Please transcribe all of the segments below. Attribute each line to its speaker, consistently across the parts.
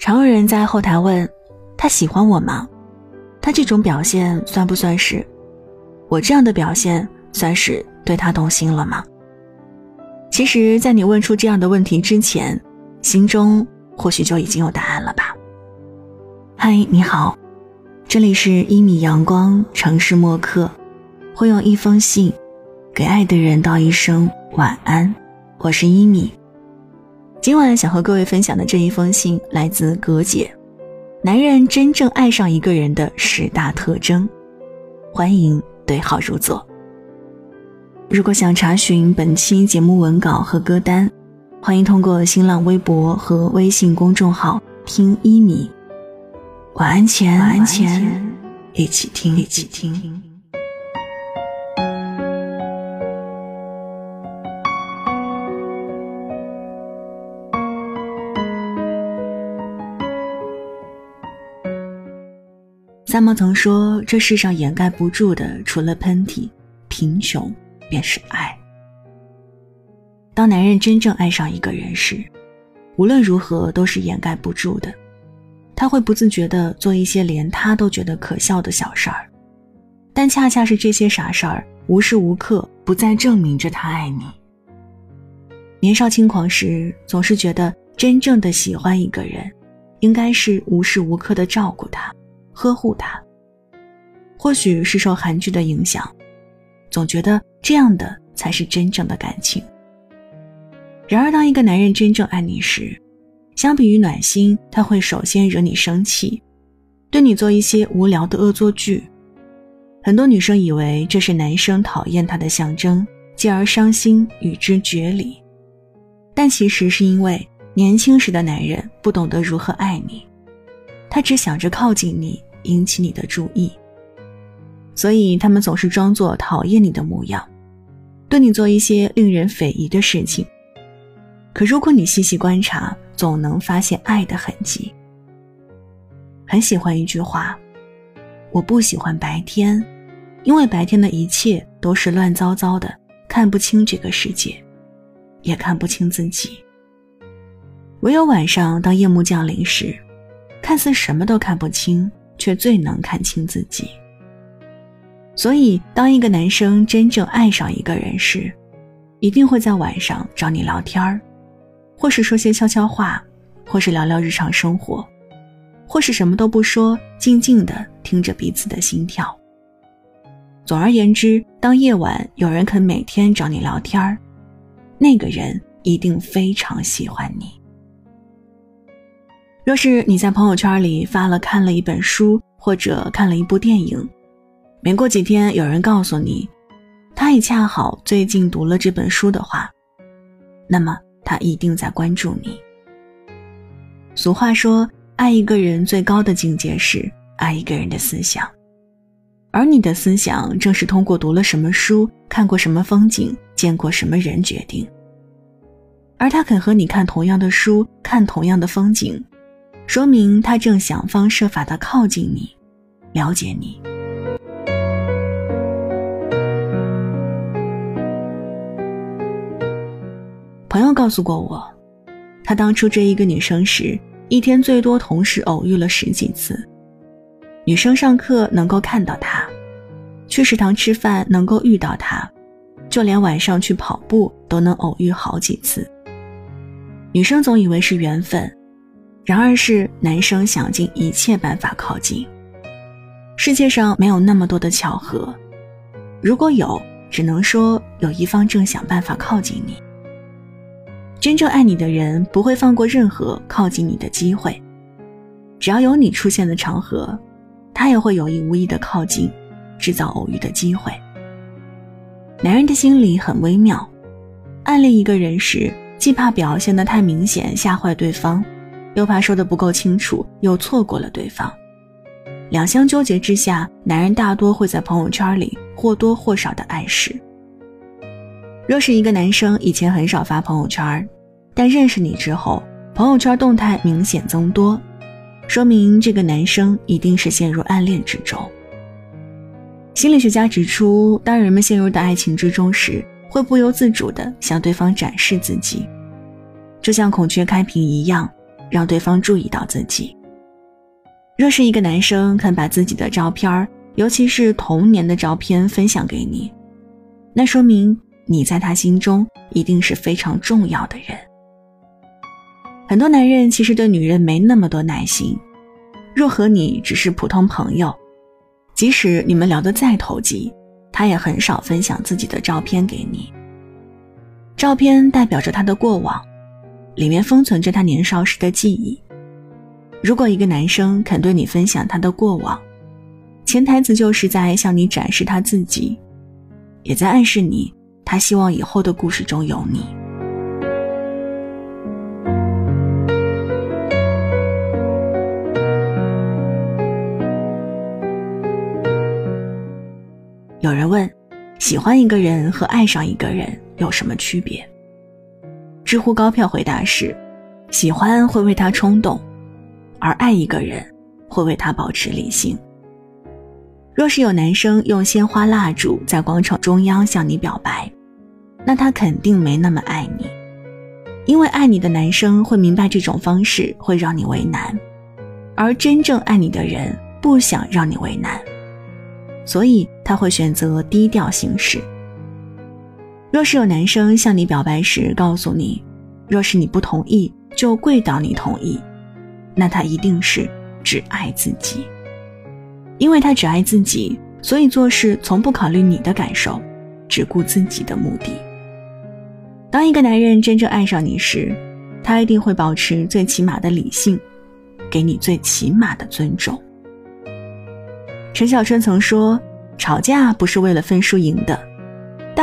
Speaker 1: 常有人在后台问：“他喜欢我吗？他这种表现算不算是？我这样的表现算是对他动心了吗？”其实，在你问出这样的问题之前，心中或许就已经有答案了吧。嗨，你好，这里是一米阳光城市默客，会用一封信给爱的人道一声晚安。我是一米。今晚想和各位分享的这一封信来自葛姐，男人真正爱上一个人的十大特征，欢迎对号入座。如果想查询本期节目文稿和歌单，欢迎通过新浪微博和微信公众号听一米。晚安前，晚安前，一起听，一起听。三毛曾说：“这世上掩盖不住的，除了喷嚏、贫穷，便是爱。”当男人真正爱上一个人时，无论如何都是掩盖不住的。他会不自觉地做一些连他都觉得可笑的小事儿，但恰恰是这些傻事儿，无时无刻不在证明着他爱你。年少轻狂时，总是觉得真正的喜欢一个人，应该是无时无刻的照顾他。呵护他，或许是受韩剧的影响，总觉得这样的才是真正的感情。然而，当一个男人真正爱你时，相比于暖心，他会首先惹你生气，对你做一些无聊的恶作剧。很多女生以为这是男生讨厌她的象征，继而伤心与之绝离，但其实是因为年轻时的男人不懂得如何爱你，他只想着靠近你。引起你的注意，所以他们总是装作讨厌你的模样，对你做一些令人匪夷的事情。可如果你细细观察，总能发现爱的痕迹。很喜欢一句话：“我不喜欢白天，因为白天的一切都是乱糟糟的，看不清这个世界，也看不清自己。唯有晚上，当夜幕降临时，看似什么都看不清。”却最能看清自己。所以，当一个男生真正爱上一个人时，一定会在晚上找你聊天儿，或是说些悄悄话，或是聊聊日常生活，或是什么都不说，静静的听着彼此的心跳。总而言之，当夜晚有人肯每天找你聊天儿，那个人一定非常喜欢你。若是你在朋友圈里发了看了一本书或者看了一部电影，没过几天有人告诉你，他也恰好最近读了这本书的话，那么他一定在关注你。俗话说，爱一个人最高的境界是爱一个人的思想，而你的思想正是通过读了什么书、看过什么风景、见过什么人决定。而他肯和你看同样的书、看同样的风景。说明他正想方设法的靠近你，了解你。朋友告诉过我，他当初追一个女生时，一天最多同时偶遇了十几次。女生上课能够看到他，去食堂吃饭能够遇到他，就连晚上去跑步都能偶遇好几次。女生总以为是缘分。然而，是男生想尽一切办法靠近。世界上没有那么多的巧合，如果有，只能说有一方正想办法靠近你。真正爱你的人不会放过任何靠近你的机会，只要有你出现的场合，他也会有意无意的靠近，制造偶遇的机会。男人的心理很微妙，暗恋一个人时，既怕表现的太明显吓坏对方。又怕说的不够清楚，又错过了对方，两相纠结之下，男人大多会在朋友圈里或多或少的暗示。若是一个男生以前很少发朋友圈，但认识你之后，朋友圈动态明显增多，说明这个男生一定是陷入暗恋之中。心理学家指出，当人们陷入到爱情之中时，会不由自主地向对方展示自己，就像孔雀开屏一样。让对方注意到自己。若是一个男生肯把自己的照片尤其是童年的照片分享给你，那说明你在他心中一定是非常重要的人。很多男人其实对女人没那么多耐心，若和你只是普通朋友，即使你们聊得再投机，他也很少分享自己的照片给你。照片代表着他的过往，里面封存着他年少时的记忆。如果一个男生肯对你分享他的过往，潜台词就是在向你展示他自己，也在暗示你他希望以后的故事中有你。有人问：喜欢一个人和爱上一个人？有什么区别？知乎高票回答是：喜欢会为他冲动，而爱一个人会为他保持理性。若是有男生用鲜花蜡烛在广场中央向你表白，那他肯定没那么爱你，因为爱你的男生会明白这种方式会让你为难，而真正爱你的人不想让你为难，所以他会选择低调行事。若是有男生向你表白时告诉你，若是你不同意，就跪倒你同意，那他一定是只爱自己。因为他只爱自己，所以做事从不考虑你的感受，只顾自己的目的。当一个男人真正爱上你时，他一定会保持最起码的理性，给你最起码的尊重。陈小春曾说：“吵架不是为了分输赢的。”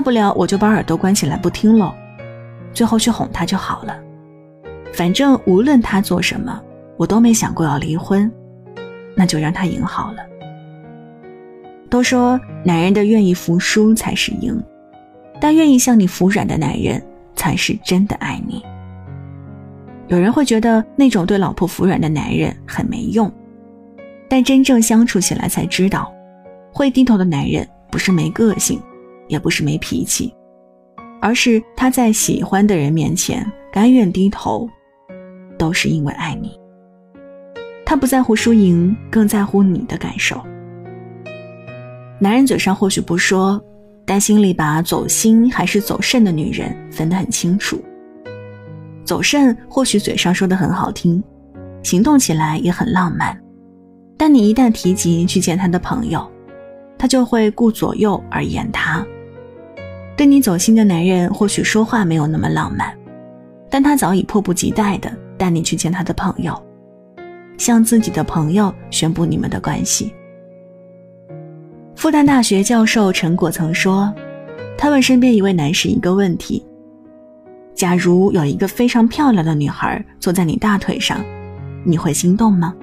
Speaker 1: 大不了我就把耳朵关起来不听喽，最后去哄他就好了。反正无论他做什么，我都没想过要离婚，那就让他赢好了。都说男人的愿意服输才是赢，但愿意向你服软的男人才是真的爱你。有人会觉得那种对老婆服软的男人很没用，但真正相处起来才知道，会低头的男人不是没个性。也不是没脾气，而是他在喜欢的人面前甘愿低头，都是因为爱你。他不在乎输赢，更在乎你的感受。男人嘴上或许不说，但心里把走心还是走肾的女人分得很清楚。走肾或许嘴上说的很好听，行动起来也很浪漫，但你一旦提及去见他的朋友，他就会顾左右而言他。对你走心的男人，或许说话没有那么浪漫，但他早已迫不及待的带你去见他的朋友，向自己的朋友宣布你们的关系。复旦大学教授陈果曾说，他问身边一位男士一个问题：假如有一个非常漂亮的女孩坐在你大腿上，你会心动吗？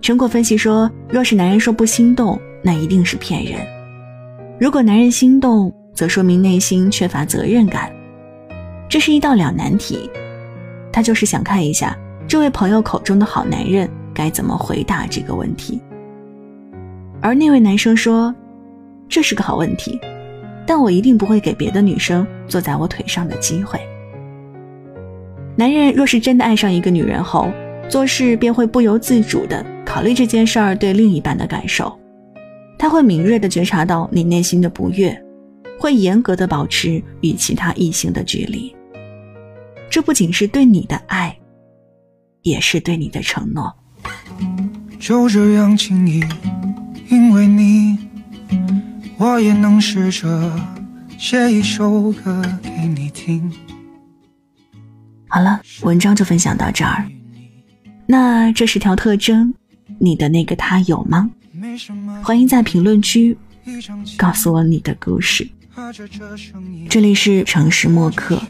Speaker 1: 陈果分析说，若是男人说不心动，那一定是骗人；如果男人心动，则说明内心缺乏责任感，这是一道两难题。他就是想看一下这位朋友口中的好男人该怎么回答这个问题。而那位男生说：“这是个好问题，但我一定不会给别的女生坐在我腿上的机会。”男人若是真的爱上一个女人后，做事便会不由自主地考虑这件事儿对另一半的感受，他会敏锐地觉察到你内心的不悦。会严格的保持与其他异性的距离，这不仅是对你的爱，也是对你的承诺。就这样轻易，因为你，我也能试着写一首歌给你听。好了，文章就分享到这儿。那这十条特征，你的那个他有吗？欢迎在评论区告诉我你的故事。这里是城市默客，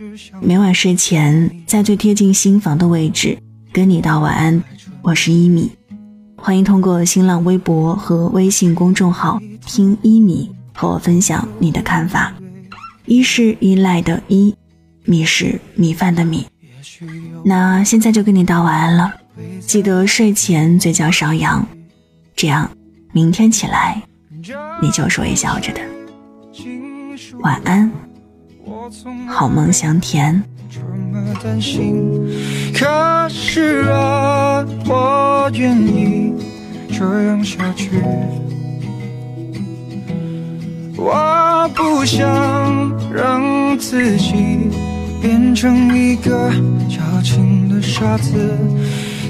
Speaker 1: 每晚睡前在最贴近心房的位置跟你道晚安。我是一米，欢迎通过新浪微博和微信公众号听一米和我分享你的看法。一是依赖的依，米是米饭的米。那现在就跟你道晚安了，记得睡前嘴角上扬，这样明天起来你就是微笑着的。晚安，好梦香甜。
Speaker 2: 这么担心。可是啊，我愿意这样下去。我不想让自己变成一个矫情的傻子。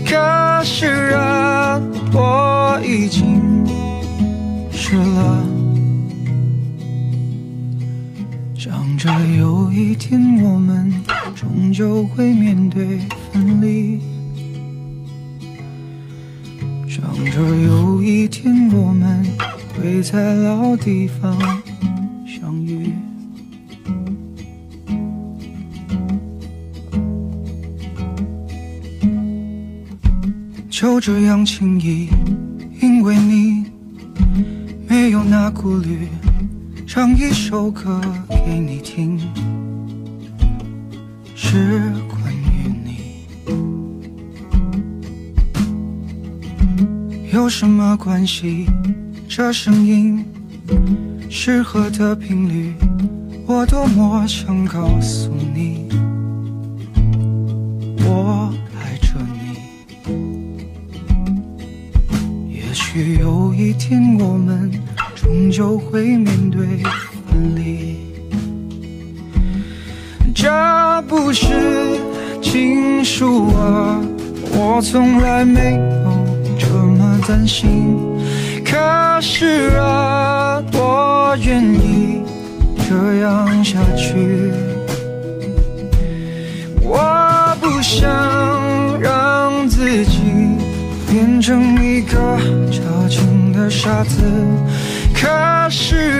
Speaker 2: 可是啊，我已经湿了。着有一天我们终究会面对分离，想着有一天我们会在老地方相遇。就这样轻易，因为你没有那顾虑，唱一首歌给你听，是关于你。有什么关系？这声音适合的频率，我多么想告诉你，我爱着你。也许有一天我们终究会面对分离，这不是情书啊，我从来没有这么担心。可是啊，我愿意这样下去，我不想让自己。变成一个矫情的傻子，可是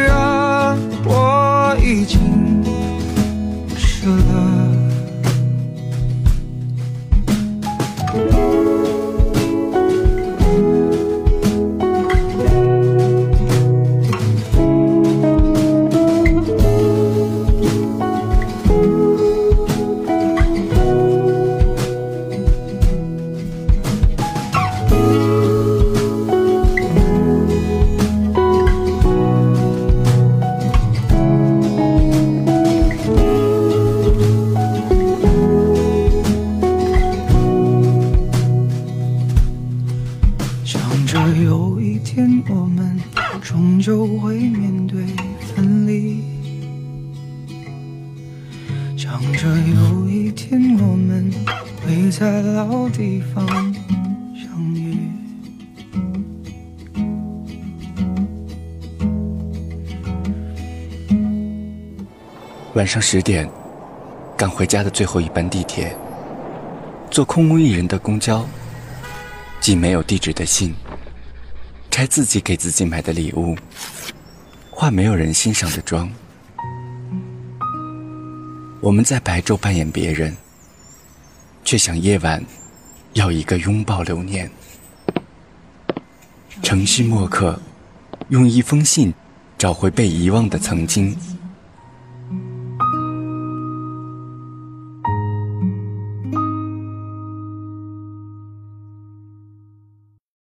Speaker 2: 天我们会在老地方相遇。
Speaker 3: 晚上十点，赶回家的最后一班地铁，坐空无一人的公交，寄没有地址的信，拆自己给自己买的礼物，化没有人欣赏的妆。我们在白昼扮演别人，却想夜晚要一个拥抱留念。城市墨客用一封信找回被遗忘的曾经。